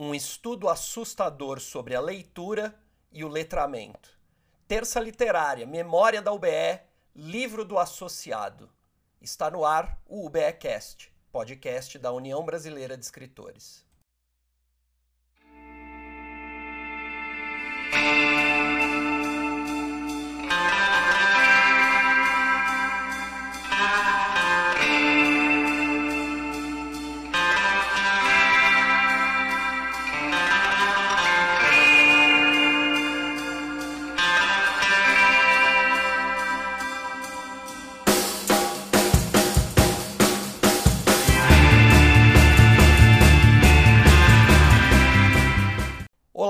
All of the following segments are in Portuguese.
um estudo assustador sobre a leitura e o letramento. Terça literária, Memória da UBE, Livro do Associado. Está no ar o UBEcast, podcast da União Brasileira de Escritores.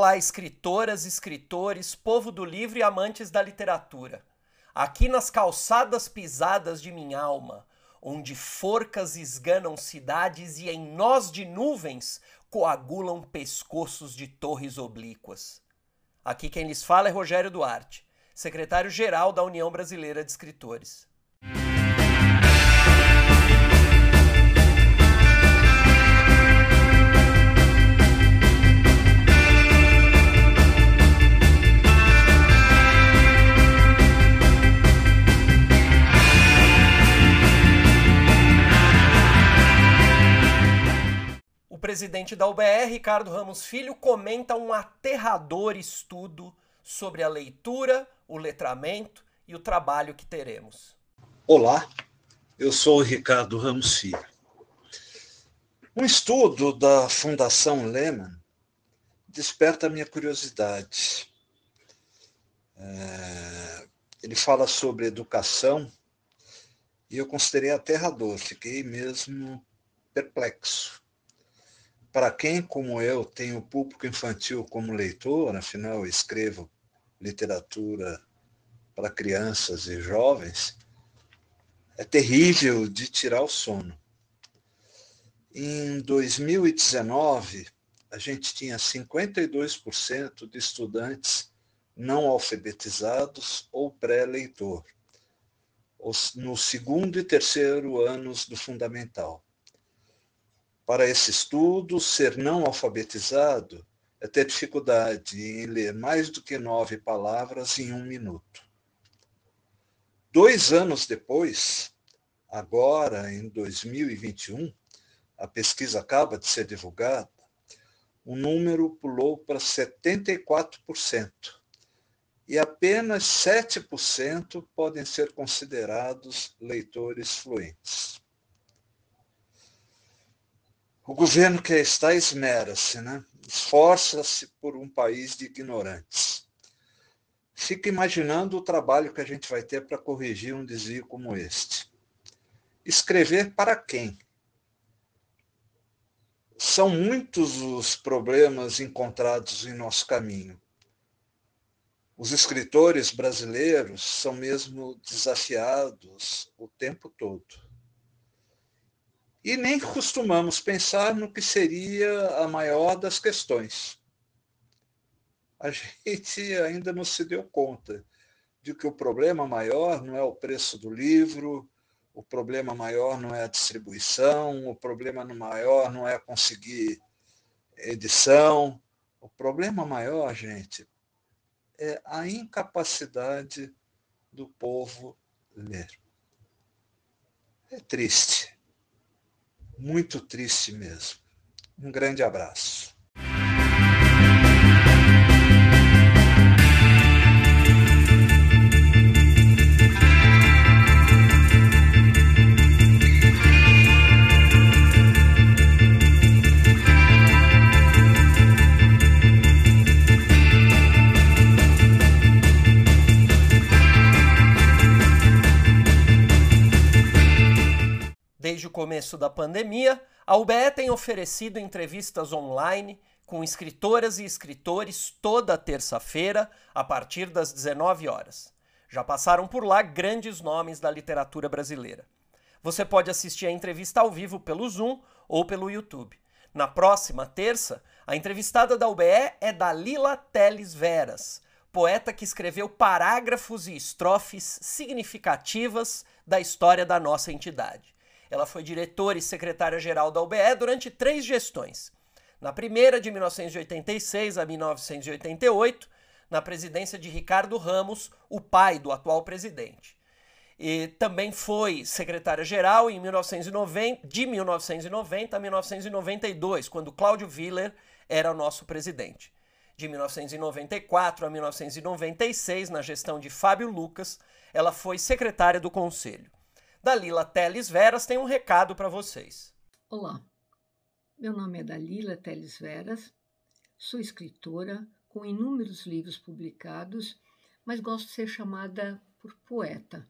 Olá, escritoras, escritores, povo do livro e amantes da literatura. Aqui nas calçadas pisadas de minha alma, onde forcas esganam cidades e em nós de nuvens coagulam pescoços de torres oblíquas. Aqui quem lhes fala é Rogério Duarte, secretário-geral da União Brasileira de Escritores. O presidente da UBR, Ricardo Ramos Filho, comenta um aterrador estudo sobre a leitura, o letramento e o trabalho que teremos. Olá, eu sou o Ricardo Ramos Filho. Um estudo da Fundação Lehman desperta a minha curiosidade. É, ele fala sobre educação e eu considerei aterrador, fiquei mesmo perplexo para quem, como eu, tem o público infantil como leitor, afinal, eu escrevo literatura para crianças e jovens, é terrível de tirar o sono. Em 2019, a gente tinha 52% de estudantes não alfabetizados ou pré-leitor, no segundo e terceiro anos do fundamental. Para esse estudo, ser não alfabetizado é ter dificuldade em ler mais do que nove palavras em um minuto. Dois anos depois, agora em 2021, a pesquisa acaba de ser divulgada, o número pulou para 74%, e apenas 7% podem ser considerados leitores fluentes. O governo que está esmera-se, né? esforça-se por um país de ignorantes. Fica imaginando o trabalho que a gente vai ter para corrigir um desvio como este. Escrever para quem? São muitos os problemas encontrados em nosso caminho. Os escritores brasileiros são mesmo desafiados o tempo todo e nem costumamos pensar no que seria a maior das questões. A gente ainda não se deu conta de que o problema maior não é o preço do livro, o problema maior não é a distribuição, o problema maior não é conseguir edição. O problema maior, gente, é a incapacidade do povo ler. É triste muito triste mesmo. Um grande abraço. Desde o começo da pandemia, a UBE tem oferecido entrevistas online com escritoras e escritores toda terça-feira, a partir das 19 horas. Já passaram por lá grandes nomes da literatura brasileira. Você pode assistir a entrevista ao vivo pelo Zoom ou pelo YouTube. Na próxima terça, a entrevistada da UBE é Dalila Teles Veras, poeta que escreveu parágrafos e estrofes significativas da história da nossa entidade. Ela foi diretora e secretária-geral da UBE durante três gestões. Na primeira, de 1986 a 1988, na presidência de Ricardo Ramos, o pai do atual presidente. E também foi secretária-geral em 1990, de 1990 a 1992, quando Cláudio Willer era o nosso presidente. De 1994 a 1996, na gestão de Fábio Lucas, ela foi secretária do Conselho. Dalila Teles Veras tem um recado para vocês. Olá, meu nome é Dalila Teles Veras, sou escritora com inúmeros livros publicados, mas gosto de ser chamada por poeta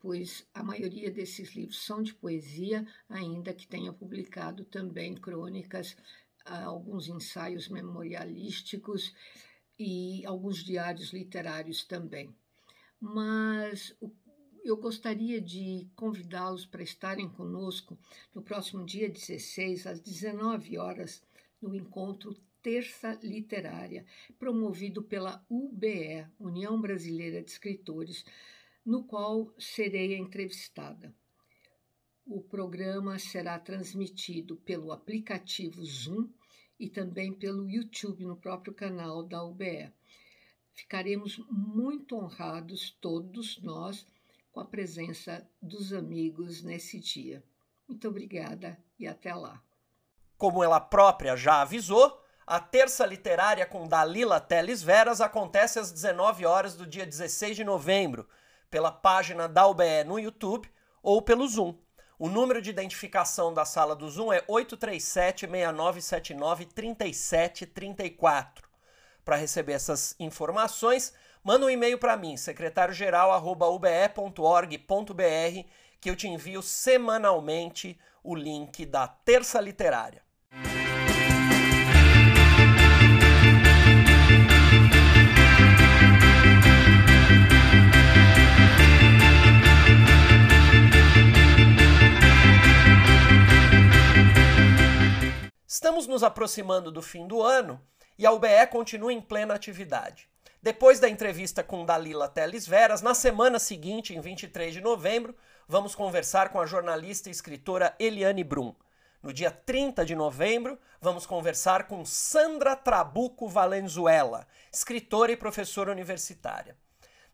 pois a maioria desses livros são de poesia, ainda que tenha publicado também crônicas, ah, alguns ensaios memorialísticos e alguns diários literários também. Mas eu gostaria de convidá-los para estarem conosco no próximo dia 16, às 19 horas, no encontro Terça Literária, promovido pela UBE, União Brasileira de Escritores, no qual serei entrevistada. O programa será transmitido pelo aplicativo Zoom e também pelo YouTube no próprio canal da UBE. Ficaremos muito honrados, todos nós, com a presença dos amigos nesse dia. Muito obrigada e até lá. Como ela própria já avisou, a terça literária com Dalila Teles Veras acontece às 19 horas do dia 16 de novembro pela página da UBE no YouTube ou pelo Zoom. O número de identificação da sala do Zoom é 837-6979-3734. Para receber essas informações, manda um e-mail para mim, secretáriogeral.ube.org.br, que eu te envio semanalmente o link da Terça Literária. Estamos nos aproximando do fim do ano e a UBE continua em plena atividade. Depois da entrevista com Dalila Teles Veras, na semana seguinte, em 23 de novembro, vamos conversar com a jornalista e escritora Eliane Brum. No dia 30 de novembro, vamos conversar com Sandra Trabuco Valenzuela, escritora e professora universitária.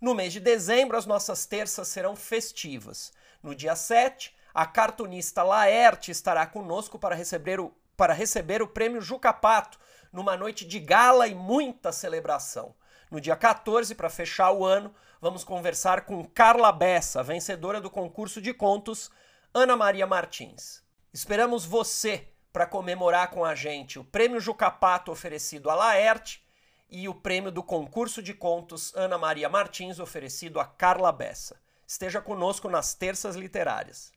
No mês de dezembro, as nossas terças serão festivas. No dia 7, a cartunista Laerte estará conosco para receber o para receber o prêmio Jucapato, numa noite de gala e muita celebração. No dia 14, para fechar o ano, vamos conversar com Carla Bessa, vencedora do concurso de contos Ana Maria Martins. Esperamos você para comemorar com a gente o prêmio Jucapato oferecido a Laerte e o prêmio do concurso de contos Ana Maria Martins oferecido a Carla Bessa. Esteja conosco nas terças literárias.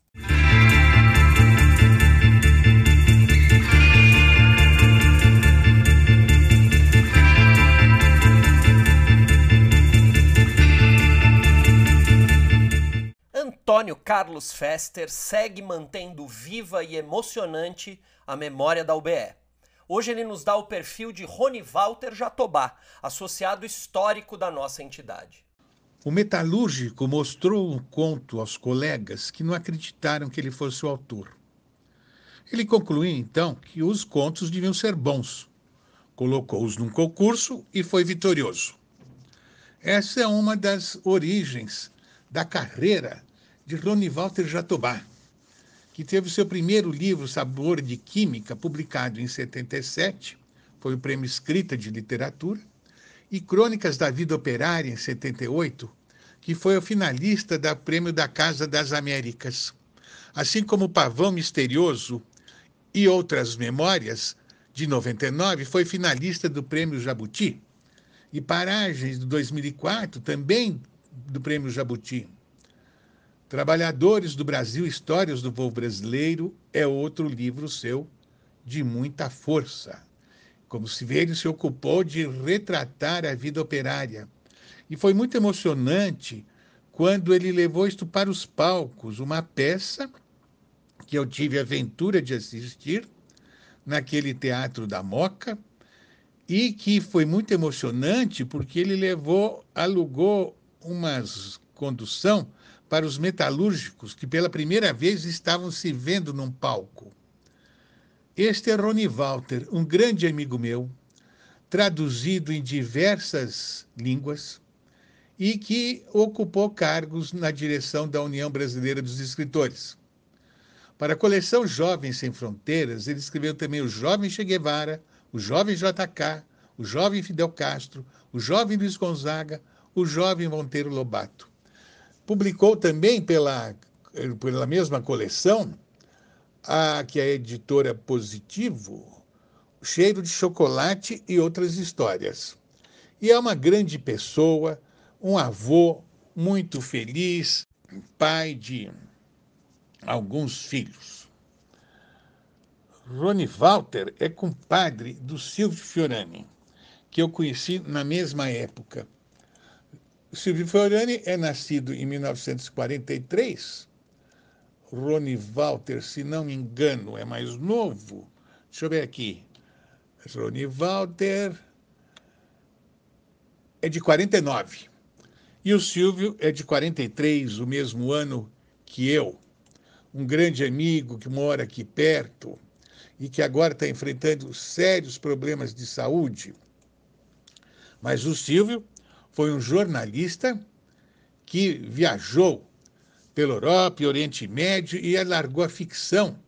Antônio Carlos Fester segue mantendo viva e emocionante a memória da UBE. Hoje ele nos dá o perfil de Rony Walter Jatobá, associado histórico da nossa entidade. O metalúrgico mostrou um conto aos colegas que não acreditaram que ele fosse o autor. Ele concluiu então que os contos deviam ser bons. Colocou-os num concurso e foi vitorioso. Essa é uma das origens da carreira de Rony Walter Jatobá, que teve seu primeiro livro, Sabor de Química, publicado em 77, foi o prêmio Escrita de Literatura, e Crônicas da Vida Operária, em 78, que foi o finalista do Prêmio da Casa das Américas. Assim como Pavão Misterioso e outras memórias, de 99, foi finalista do Prêmio Jabuti. E Paragens, de 2004, também do Prêmio Jabuti. Trabalhadores do Brasil, Histórias do Povo Brasileiro é outro livro seu de muita força. Como se vê, ele se ocupou de retratar a vida operária. E foi muito emocionante quando ele levou isto para os palcos, uma peça que eu tive a aventura de assistir naquele teatro da Moca e que foi muito emocionante porque ele levou, alugou uma condução para os metalúrgicos que pela primeira vez estavam se vendo num palco. Este é Rony Walter, um grande amigo meu, traduzido em diversas línguas e que ocupou cargos na direção da União Brasileira dos Escritores. Para a coleção Jovens Sem Fronteiras, ele escreveu também o Jovem Che Guevara, o Jovem JK, o Jovem Fidel Castro, o Jovem Luiz Gonzaga, o Jovem Monteiro Lobato. Publicou também pela, pela mesma coleção a que é a editora Positivo, Cheiro de Chocolate e outras histórias. E é uma grande pessoa, um avô muito feliz, pai de alguns filhos. Rony Walter é compadre do Silvio Fiorani, que eu conheci na mesma época. Silvio Fiorani é nascido em 1943 Rony Walter, se não me engano, é mais novo. Deixa eu ver aqui. Rony Walter é de 49. E o Silvio é de 43, o mesmo ano que eu. Um grande amigo que mora aqui perto e que agora está enfrentando sérios problemas de saúde. Mas o Silvio foi um jornalista que viajou pela Europa e Oriente Médio e alargou a ficção.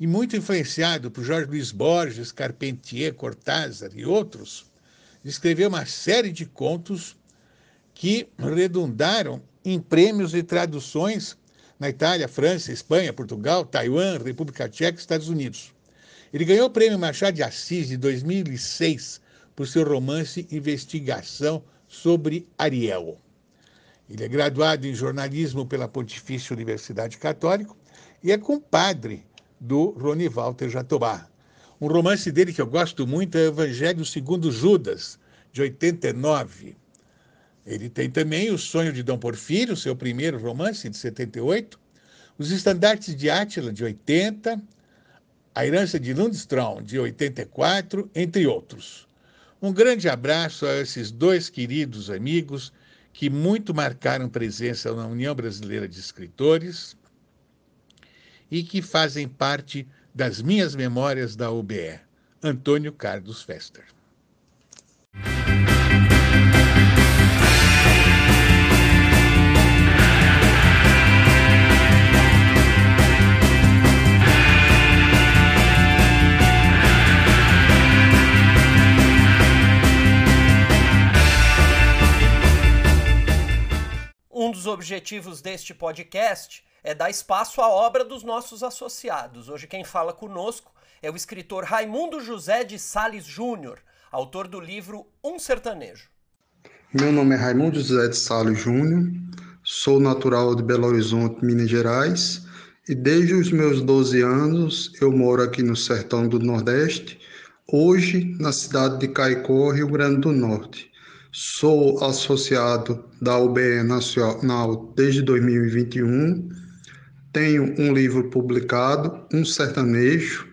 E muito influenciado por Jorge Luiz Borges, Carpentier, Cortázar e outros, escreveu uma série de contos que redundaram em prêmios e traduções na Itália, França, Espanha, Portugal, Taiwan, República Tcheca e Estados Unidos. Ele ganhou o prêmio Machado de Assis de 2006 por seu romance Investigação sobre Ariel. Ele é graduado em jornalismo pela Pontifícia Universidade Católica e é compadre do Rony Walter Jatobá. Um romance dele que eu gosto muito é Evangelho segundo Judas, de 89. Ele tem também O Sonho de Dom Porfírio, seu primeiro romance, de 78, Os Estandartes de Átila, de 80, A Herança de Lundstrom, de 84, entre outros. Um grande abraço a esses dois queridos amigos que muito marcaram presença na União Brasileira de Escritores e que fazem parte das minhas memórias da UBE. Antônio Carlos Fester. Dos objetivos deste podcast é dar espaço à obra dos nossos associados. Hoje quem fala conosco é o escritor Raimundo José de Sales Júnior, autor do livro Um Sertanejo. Meu nome é Raimundo José de Sales Júnior, sou natural de Belo Horizonte, Minas Gerais, e desde os meus 12 anos eu moro aqui no sertão do Nordeste, hoje na cidade de Caicó, Rio Grande do Norte. Sou associado da UBE Nacional desde 2021. Tenho um livro publicado, Um Sertanejo,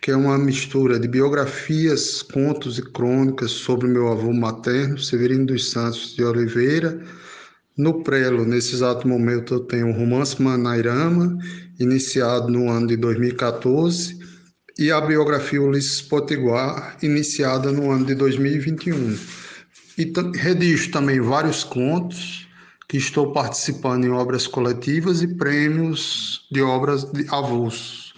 que é uma mistura de biografias, contos e crônicas sobre meu avô materno, Severino dos Santos de Oliveira. No prelo, nesse exato momento, eu tenho o romance Manairama, iniciado no ano de 2014, e a biografia Ulisses Potiguar, iniciada no ano de 2021. E redijo também vários contos que estou participando em obras coletivas e prêmios de obras de avulsos.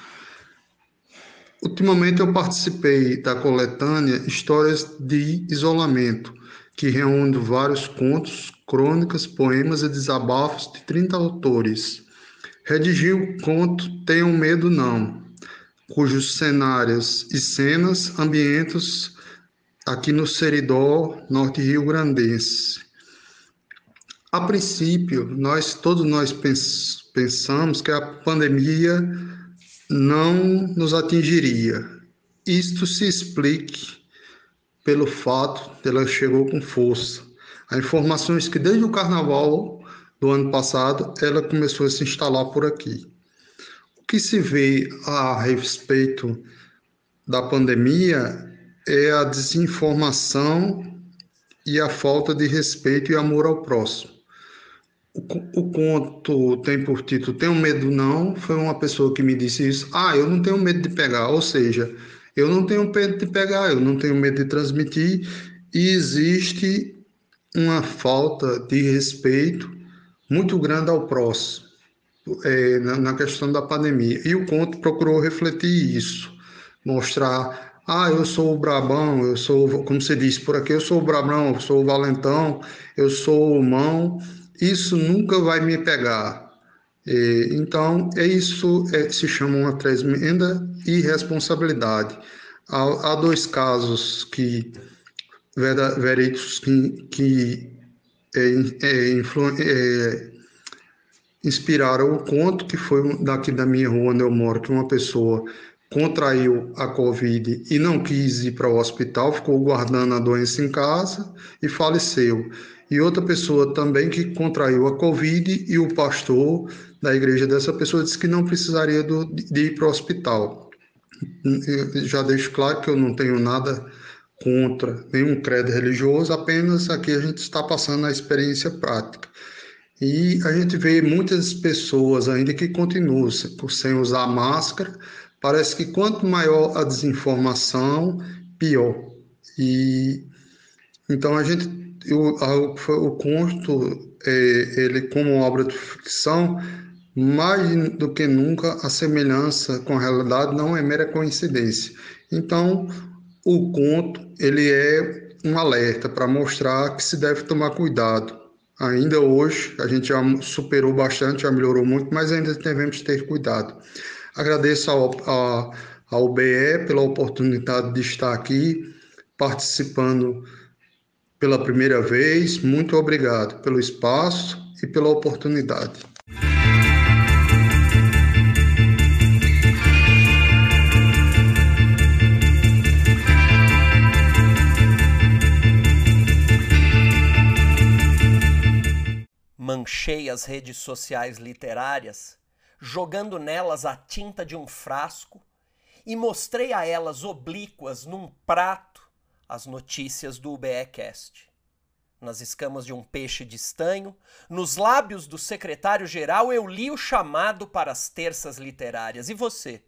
Ultimamente eu participei da coletânea Histórias de Isolamento, que reúne vários contos, crônicas, poemas e desabafos de 30 autores. Redigi o conto Tenham Medo Não, cujos cenários e cenas ambientam aqui no Seridó, Norte Rio Grandense. A princípio, nós todos nós pensamos que a pandemia não nos atingiria. Isto se explique pelo fato de ela chegou com força. Há informações que desde o carnaval do ano passado ela começou a se instalar por aqui. O que se vê a respeito da pandemia é a desinformação e a falta de respeito e amor ao próximo. o, conto tem por título Tenho Medo Não, foi uma pessoa que me disse isso. Ah, eu não tenho medo de pegar, ou seja, eu não tenho medo de pegar, eu não tenho medo de transmitir, e existe uma falta de respeito muito grande ao próximo é, na, na questão da pandemia. E o conto procurou refletir isso, mostrar ah, eu sou o Brabão, eu sou, como você disse por aqui, eu sou o Brabão, eu sou o Valentão, eu sou o Mão, isso nunca vai me pegar. E, então, é isso é, se chama uma tremenda irresponsabilidade. Há, há dois casos que verídicos que, que é, é, é, inspiraram o conto, que foi daqui da minha rua onde eu moro, que uma pessoa contraiu a Covid e não quis ir para o hospital, ficou guardando a doença em casa e faleceu. E outra pessoa também que contraiu a Covid e o pastor da igreja dessa pessoa disse que não precisaria do, de ir para o hospital. Eu já deixo claro que eu não tenho nada contra nenhum credo religioso, apenas aqui a gente está passando a experiência prática. E a gente vê muitas pessoas ainda que continuam sem usar máscara, Parece que quanto maior a desinformação, pior. E então a gente, eu, o conto, é, ele como obra de ficção, mais do que nunca a semelhança com a realidade não é mera coincidência. Então o conto ele é um alerta para mostrar que se deve tomar cuidado. Ainda hoje a gente já superou bastante, já melhorou muito, mas ainda devemos ter cuidado. Agradeço ao, ao, ao BE pela oportunidade de estar aqui participando pela primeira vez. Muito obrigado pelo espaço e pela oportunidade. Manchei as redes sociais literárias jogando nelas a tinta de um frasco e mostrei a elas oblíquas num prato as notícias do UBEcast. Nas escamas de um peixe de estanho, nos lábios do secretário-geral, eu li o chamado para as terças literárias. E você?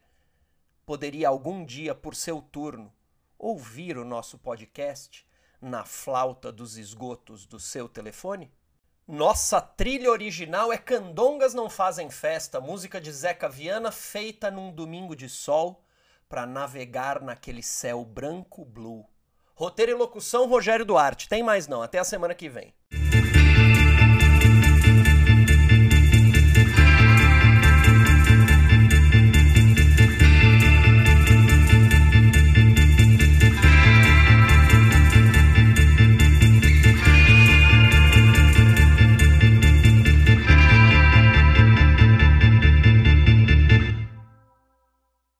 Poderia algum dia, por seu turno, ouvir o nosso podcast na flauta dos esgotos do seu telefone? Nossa trilha original é Candongas Não Fazem Festa, música de Zeca Viana feita num domingo de sol para navegar naquele céu branco blue. Roteiro e locução Rogério Duarte. Tem mais não, até a semana que vem.